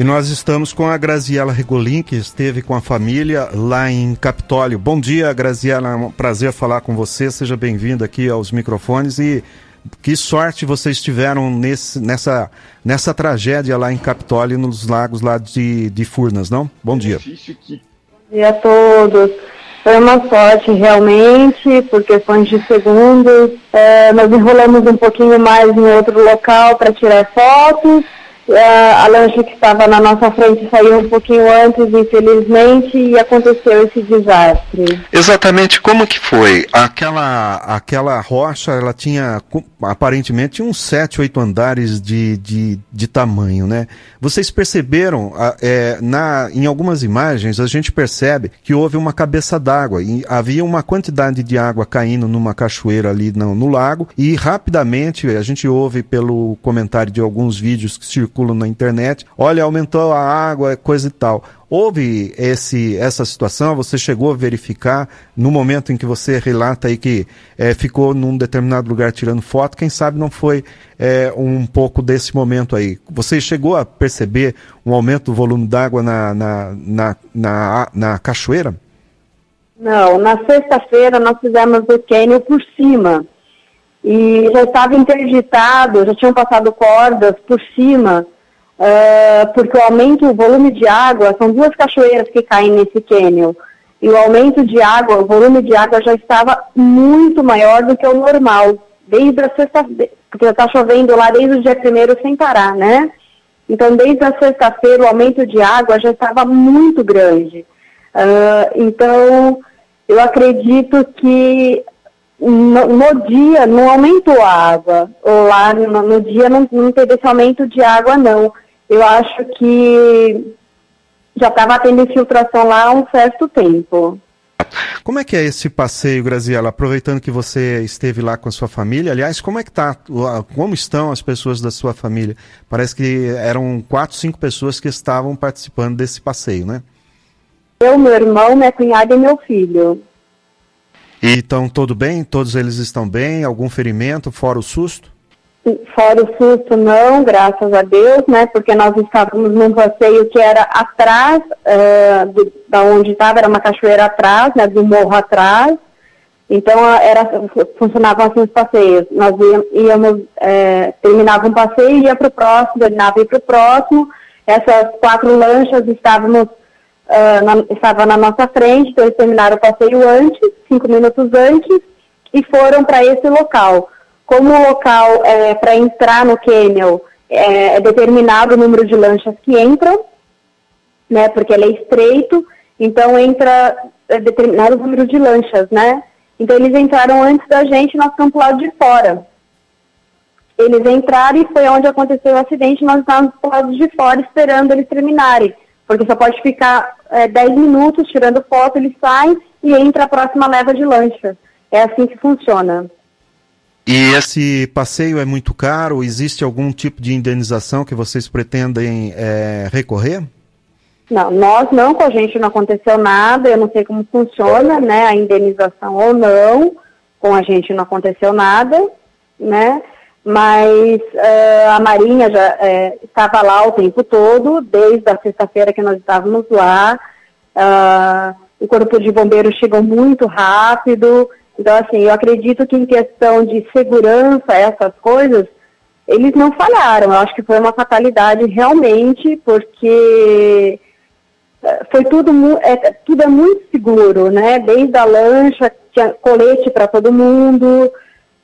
E nós estamos com a Graziela Regolin, que esteve com a família lá em Capitólio. Bom dia, Graziela, é um prazer falar com você. Seja bem-vinda aqui aos microfones e que sorte vocês tiveram nesse, nessa, nessa tragédia lá em Capitólio, nos lagos lá de, de Furnas, não? Bom dia. Bom dia a todos. Foi uma sorte realmente, por questões de segundos. É, nós enrolamos um pouquinho mais em outro local para tirar fotos a lancha que estava na nossa frente saiu um pouquinho antes, infelizmente, e aconteceu esse desastre. Exatamente como que foi? Aquela, aquela rocha, ela tinha aparentemente uns sete, oito andares de, de, de tamanho, né? Vocês perceberam, é, na, em algumas imagens, a gente percebe que houve uma cabeça d'água e havia uma quantidade de água caindo numa cachoeira ali no, no lago e rapidamente a gente ouve pelo comentário de alguns vídeos que circulam circulam na internet. Olha, aumentou a água, coisa e tal. Houve esse, essa situação? Você chegou a verificar no momento em que você relata aí que é, ficou num determinado lugar tirando foto? Quem sabe não foi é, um pouco desse momento aí? Você chegou a perceber um aumento do volume d'água na, na, na, na, na cachoeira? Não, na sexta-feira nós fizemos o cânion por cima e já estava interditado, já tinham passado cordas por cima, uh, porque o aumento do volume de água, são duas cachoeiras que caem nesse cânion, e o aumento de água, o volume de água já estava muito maior do que o normal, desde a sexta-feira, porque está chovendo lá desde o dia primeiro sem parar, né? Então, desde a sexta-feira, o aumento de água já estava muito grande. Uh, então, eu acredito que no, no, dia não aumentou a água. Lá no, no dia não, não teve esse aumento de água, não. Eu acho que já estava tendo infiltração lá há um certo tempo. Como é que é esse passeio, Graziela? Aproveitando que você esteve lá com a sua família, aliás, como é que tá? Como estão as pessoas da sua família? Parece que eram quatro, cinco pessoas que estavam participando desse passeio, né? Eu, meu irmão, minha cunhada e meu filho. E estão tudo bem? Todos eles estão bem? Algum ferimento, fora o susto? Fora o susto, não, graças a Deus, né? Porque nós estávamos num passeio que era atrás, uh, da onde estava, era uma cachoeira atrás, né? Do morro atrás. Então, era, funcionavam assim os passeios. Nós íamos, é, terminava um passeio, ia para o próximo, terminava e para o próximo. Essas quatro lanchas estávamos uh, na, estava na nossa frente, então eles terminaram o passeio antes, cinco minutos antes, e foram para esse local. Como o local é, para entrar no Camel é, é, determinado o número de lanchas que entram, né, porque ele é estreito, então entra é, determinado número de lanchas, né? Então eles entraram antes da gente, nós ficamos do lado de fora. Eles entraram e foi onde aconteceu o acidente, nós estávamos do lado de fora esperando eles terminarem porque só pode ficar é, 10 minutos tirando foto, ele sai e entra a próxima leva de lancha. É assim que funciona. E esse passeio é muito caro? Existe algum tipo de indenização que vocês pretendem é, recorrer? Não, nós não, com a gente não aconteceu nada, eu não sei como funciona, né, a indenização ou não, com a gente não aconteceu nada, né, mas uh, a Marinha já uh, estava lá o tempo todo, desde a sexta-feira que nós estávamos lá. Uh, o Corpo de Bombeiros chegou muito rápido. Então, assim, eu acredito que em questão de segurança, essas coisas, eles não falharam. Eu acho que foi uma fatalidade realmente, porque foi tudo, é, tudo é muito seguro, né? Desde a lancha, tinha colete para todo mundo.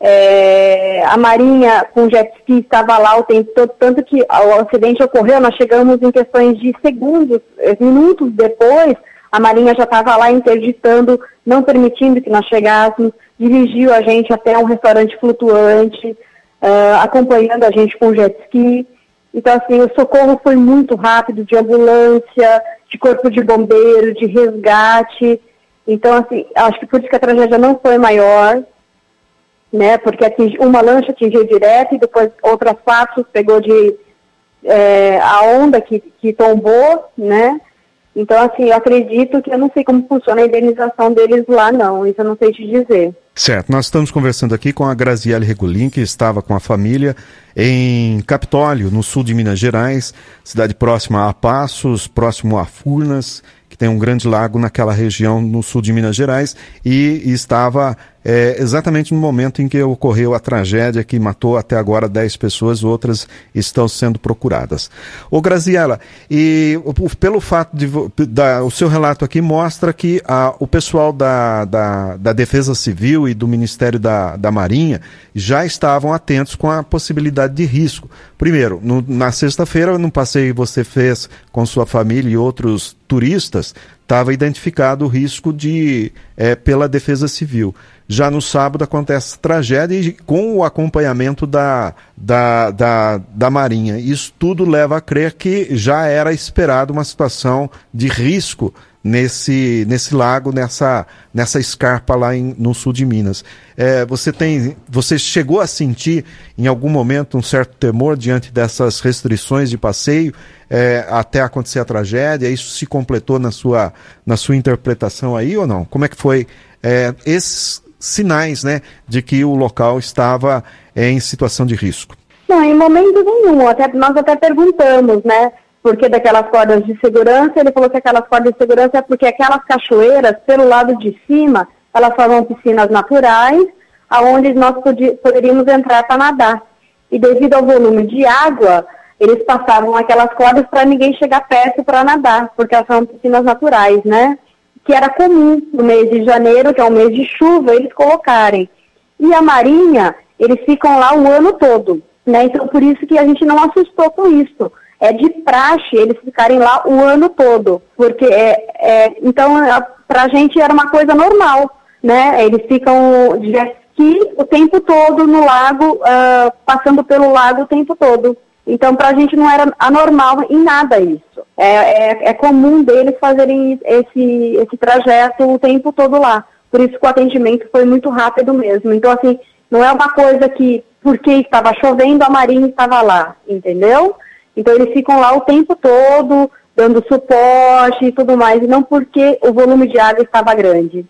É, a Marinha com jet ski estava lá o tempo todo, tanto que o acidente ocorreu, nós chegamos em questões de segundos, eh, minutos depois, a Marinha já estava lá interditando, não permitindo que nós chegássemos, dirigiu a gente até um restaurante flutuante, uh, acompanhando a gente com jet ski. Então, assim, o socorro foi muito rápido, de ambulância, de corpo de bombeiro, de resgate. Então, assim, acho que por isso que a tragédia não foi maior, né? Porque atingi, uma lancha atingiu direto e depois outras quatro pegou de é, a onda que, que tombou, né? Então, assim, eu acredito que eu não sei como funciona a indenização deles lá, não. Isso eu não sei te dizer. Certo, nós estamos conversando aqui com a Graziele Regulin, que estava com a família em Capitólio, no sul de Minas Gerais, cidade próxima a Passos, próximo a Furnas, que tem um grande lago naquela região no sul de Minas Gerais, e, estava é, exatamente no momento em que ocorreu a tragédia que matou até agora 10 pessoas, outras estão sendo procuradas. Ô Graziela, e pelo fato de da, o seu relato aqui mostra que a, o pessoal da, da, da, Defesa Civil e do Ministério da, da Marinha já estavam atentos com a possibilidade de risco. Primeiro, no, na sexta-feira, no passeio que você fez com sua família e outros turistas, estava identificado o risco de é, pela Defesa Civil. Já no sábado acontece tragédia e com o acompanhamento da, da, da, da Marinha. Isso tudo leva a crer que já era esperado uma situação de risco nesse, nesse lago, nessa, nessa escarpa lá em, no sul de Minas. É, você tem, você chegou a sentir em algum momento um certo temor diante dessas restrições de passeio é, até acontecer a tragédia? Isso se completou na sua, na sua interpretação aí ou não? Como é que foi é, esses sinais né, de que o local estava é, em situação de risco? Não, em momento nenhum. Até, nós até perguntamos, né? Porque daquelas cordas de segurança, ele falou que aquelas cordas de segurança é porque aquelas cachoeiras, pelo lado de cima, elas são piscinas naturais, aonde nós poderíamos entrar para nadar. E devido ao volume de água, eles passavam aquelas cordas para ninguém chegar perto para nadar, porque elas são piscinas naturais, né? que era comum no mês de janeiro, que é o mês de chuva, eles colocarem. E a Marinha, eles ficam lá o ano todo, né? Então, por isso que a gente não assustou com isso. É de praxe eles ficarem lá o ano todo, porque é, é então para a gente era uma coisa normal, né? Eles ficam de o tempo todo no lago, uh, passando pelo lago o tempo todo. Então, para a gente não era anormal em nada isso. É, é, é, comum deles fazerem esse, esse trajeto o tempo todo lá. Por isso que o atendimento foi muito rápido mesmo. Então, assim, não é uma coisa que, porque estava chovendo, a Marinha estava lá, entendeu? Então, eles ficam lá o tempo todo, dando suporte e tudo mais, e não porque o volume de água estava grande.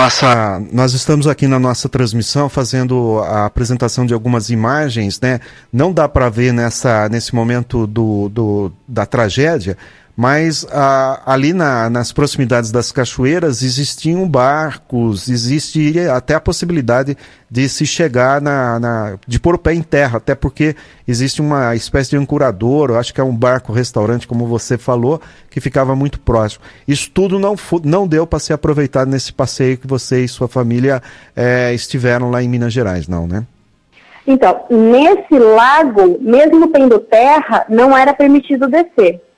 Nossa, nós estamos aqui na nossa transmissão fazendo a apresentação de algumas imagens, né? Não dá para ver nessa, nesse momento do, do, da tragédia, mas ali na, nas proximidades das cachoeiras existiam barcos, existe até a possibilidade de se chegar na, na, de pôr o pé em terra, até porque existe uma espécie de ancorador, acho que é um barco restaurante, como você falou, que ficava muito próximo. Isso tudo não, não deu para ser aproveitado nesse passeio que você e sua família é, estiveram lá em Minas Gerais, não, né? Então, nesse lago, mesmo tendo terra, não era permitido descer.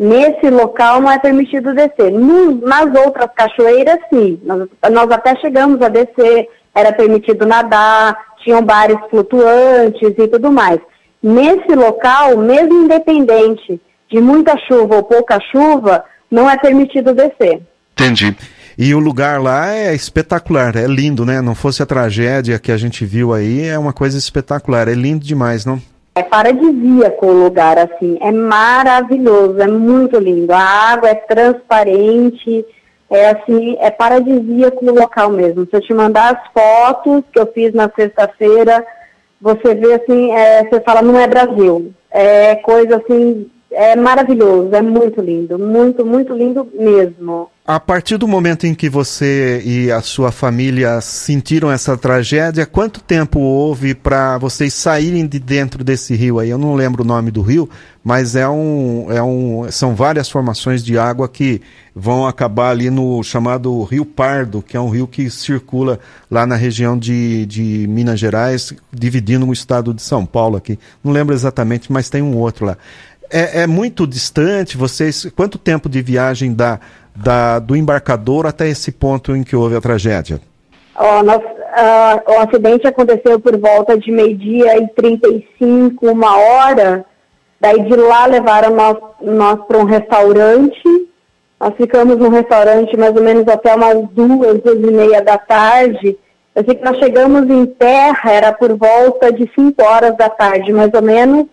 Nesse local não é permitido descer. Nas outras cachoeiras, sim. Nós, nós até chegamos a descer, era permitido nadar, tinham bares flutuantes e tudo mais. Nesse local, mesmo independente de muita chuva ou pouca chuva, não é permitido descer. Entendi. E o lugar lá é espetacular, é lindo, né? Não fosse a tragédia que a gente viu aí, é uma coisa espetacular, é lindo demais, não? É paradisíaco o lugar, assim, é maravilhoso, é muito lindo. A água é transparente, é assim, é paradisíaco o local mesmo. Se eu te mandar as fotos que eu fiz na sexta-feira, você vê assim, é, você fala, não é Brasil. É coisa assim, é maravilhoso, é muito lindo, muito, muito lindo mesmo. A partir do momento em que você e a sua família sentiram essa tragédia, quanto tempo houve para vocês saírem de dentro desse rio aí? Eu não lembro o nome do rio, mas é um, é um, são várias formações de água que vão acabar ali no chamado Rio Pardo, que é um rio que circula lá na região de, de Minas Gerais, dividindo o estado de São Paulo aqui. Não lembro exatamente, mas tem um outro lá. É, é muito distante, vocês. Quanto tempo de viagem dá? do embarcador até esse ponto em que houve a tragédia? Oh, nós, o acidente aconteceu por volta de meio-dia e 35, uma hora. Daí de lá levaram nós, nós para um restaurante. Nós ficamos no restaurante mais ou menos até umas duas, duas e meia da tarde. Eu sei que nós chegamos em terra, era por volta de 5 horas da tarde, mais ou menos.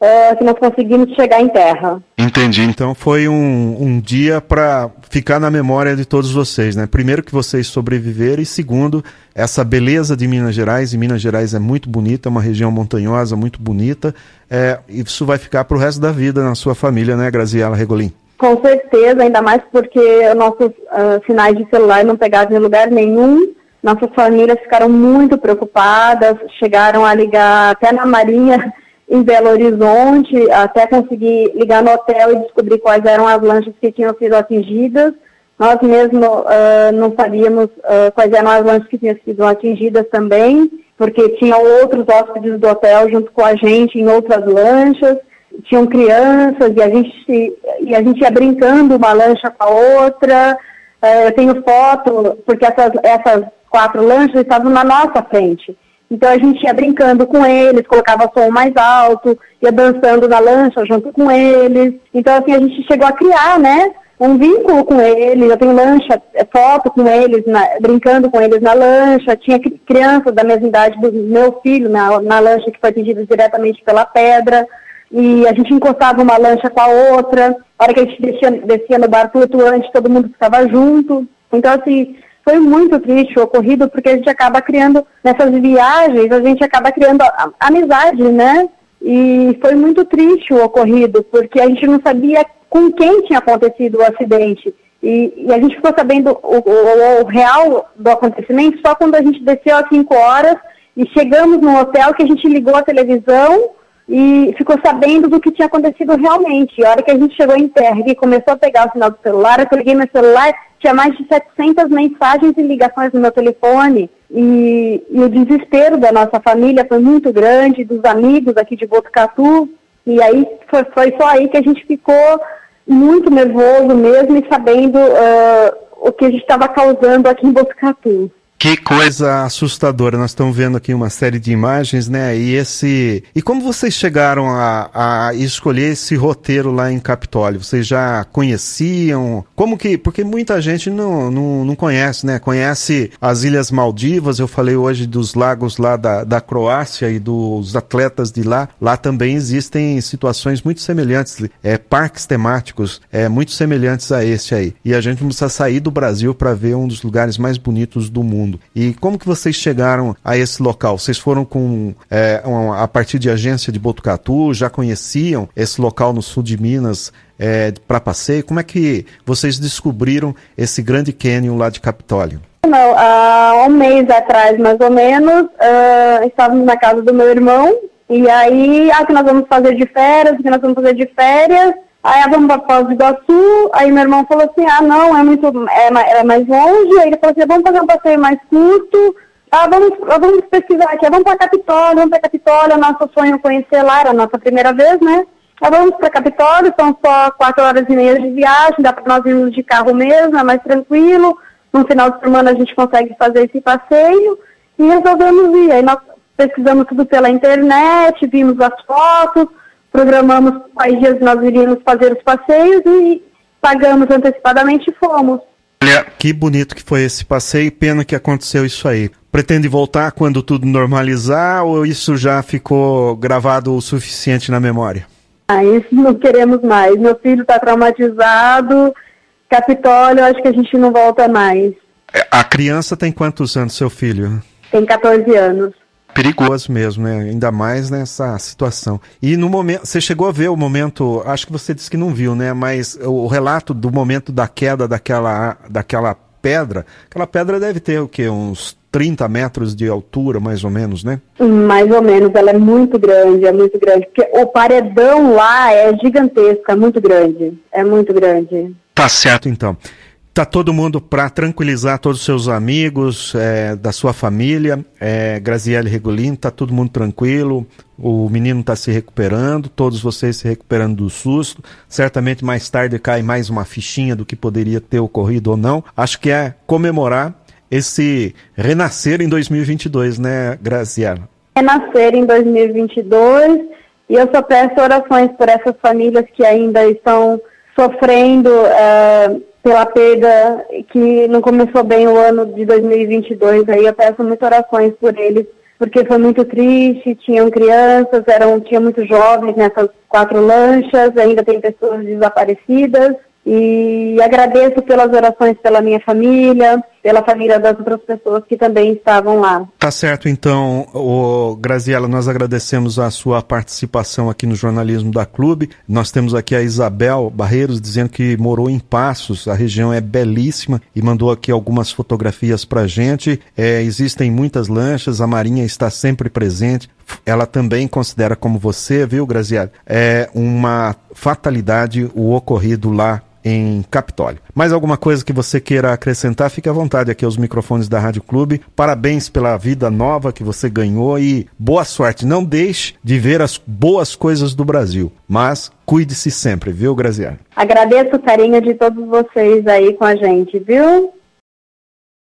Uh, que nós conseguimos chegar em terra. Entendi. Então foi um, um dia para ficar na memória de todos vocês, né? Primeiro que vocês sobreviveram e segundo essa beleza de Minas Gerais. E Minas Gerais é muito bonita, é uma região montanhosa muito bonita. É, isso vai ficar para o resto da vida na sua família, né, Graziela Regolin? Com certeza, ainda mais porque nossos uh, sinais de celular não pegavam em lugar nenhum. Nossas famílias ficaram muito preocupadas, chegaram a ligar até na Marinha em Belo Horizonte, até conseguir ligar no hotel e descobrir quais eram as lanchas que tinham sido atingidas. Nós mesmo uh, não sabíamos uh, quais eram as lanchas que tinham sido atingidas também, porque tinham outros hóspedes do hotel junto com a gente em outras lanchas, tinham crianças e a gente, e a gente ia brincando uma lancha com a outra. Uh, eu tenho foto, porque essas, essas quatro lanchas estavam na nossa frente. Então a gente ia brincando com eles, colocava som mais alto, ia dançando na lancha junto com eles. Então assim a gente chegou a criar, né? Um vínculo com eles, eu tenho lancha, é, foto com eles, na, brincando com eles na lancha, tinha crianças da mesma idade do meu filho na, na lancha que foi atingida diretamente pela pedra, e a gente encostava uma lancha com a outra, a hora que a gente descia, descia no bar flutuante, todo mundo ficava junto. Então, assim, foi muito triste o ocorrido, porque a gente acaba criando, nessas viagens, a gente acaba criando amizade, né? E foi muito triste o ocorrido, porque a gente não sabia com quem tinha acontecido o acidente. E, e a gente ficou sabendo o, o, o, real do acontecimento só quando a gente desceu às 5 horas e chegamos no hotel que a gente ligou a televisão e ficou sabendo do que tinha acontecido realmente. A hora que a gente chegou em terra e começou a pegar o sinal do celular, eu liguei meu celular, tinha mais de 700 mensagens e ligações no meu telefone. E, e, o desespero da nossa família foi muito grande, dos amigos aqui de Botucatu. E aí foi, foi só aí que a gente ficou muito nervoso mesmo e sabendo uh, o que a gente estava causando aqui em Botucatu. Que coisa assustadora. Nós estamos vendo aqui uma série de imagens, né? E esse. E como vocês chegaram a, a escolher esse roteiro lá em Capitólio? Vocês já conheciam? Como que. Porque muita gente não, não, não conhece, né? Conhece as Ilhas Maldivas. Eu falei hoje dos lagos lá da, da Croácia e dos atletas de lá. Lá também existem situações muito semelhantes. É, parques temáticos é, muito semelhantes a esse aí. E a gente precisa sair do Brasil para ver um dos lugares mais bonitos do mundo mundo. E como que vocês chegaram a esse local? Vocês foram com é, uma, a partir de agência de Botucatu? Já conheciam esse local no sul de Minas é, para passeio? Como é que vocês descobriram esse grande cânion lá de Capitólio? Não, há um mês atrás, mais ou menos, uh, estávamos na casa do meu irmão e aí, ah, que nós vamos fazer de férias, que nós vamos fazer de férias. Aí vamos para Foz do Iguaçu, aí meu irmão falou assim, ah não, é muito, é, é mais longe, aí ele falou assim, vamos fazer um passeio mais curto, ah, vamos, vamos pesquisar aqui, vamos para Capitólio, vamos para Capitólio, nosso sonho é conhecer lá, era a nossa primeira vez, né? Ah, vamos para Capitólio, são só quatro horas e meia de viagem, dá para nós irmos de carro mesmo, é mais tranquilo, no final de semana a gente consegue fazer esse passeio, e resolvemos ir, aí nós pesquisamos tudo pela internet, vimos as fotos, programamos quais dias nós iríamos fazer os passeios e pagamos antecipadamente e fomos. Olha, que bonito que foi esse passeio, pena que aconteceu isso aí. Pretende voltar quando tudo normalizar ou isso já ficou gravado o suficiente na memória? Ah, isso não queremos mais. Meu filho está traumatizado. Capitólio, acho que a gente não volta mais. É, a criança tem quantos anos, seu filho? Tem 14 anos perigoso mesmo, né? Ainda mais nessa situação. E no momento, você chegou a ver o momento, acho que você disse que não viu, né? Mas o relato do momento da queda daquela, daquela pedra, aquela pedra deve ter o quê? Uns 30 metros de altura, mais ou menos, né? Mais ou menos, ela é muito grande, é muito grande. Porque o paredão lá é gigantesco, é muito grande. É muito grande. Tá certo, então. Tá todo mundo para tranquilizar todos os seus amigos, é, da sua família. É, Graziele Regulin, tá todo mundo tranquilo. O menino está se recuperando, todos vocês se recuperando do susto. Certamente mais tarde cai mais uma fichinha do que poderia ter ocorrido ou não. Acho que é comemorar esse renascer em 2022, né, Graziela? Renascer em 2022 e eu só peço orações por essas famílias que ainda estão sofrendo. É pela perda que não começou bem o ano de 2022. Aí eu peço muitas orações por eles porque foi muito triste, tinham crianças, eram, tinha muitos jovens nessas quatro lanchas, ainda tem pessoas desaparecidas. E agradeço pelas orações pela minha família, pela família das outras pessoas que também estavam lá. Tá certo, então, o Graziela, nós agradecemos a sua participação aqui no jornalismo da Clube. Nós temos aqui a Isabel Barreiros dizendo que morou em Passos, a região é belíssima e mandou aqui algumas fotografias pra gente. É, existem muitas lanchas, a Marinha está sempre presente. Ela também considera como você, viu, Graziela, é uma fatalidade o ocorrido lá em Capitólio. Mais alguma coisa que você queira acrescentar, fique à vontade aqui aos microfones da Rádio Clube. Parabéns pela vida nova que você ganhou e boa sorte. Não deixe de ver as boas coisas do Brasil, mas cuide-se sempre, viu, Graziano? Agradeço o carinho de todos vocês aí com a gente, viu?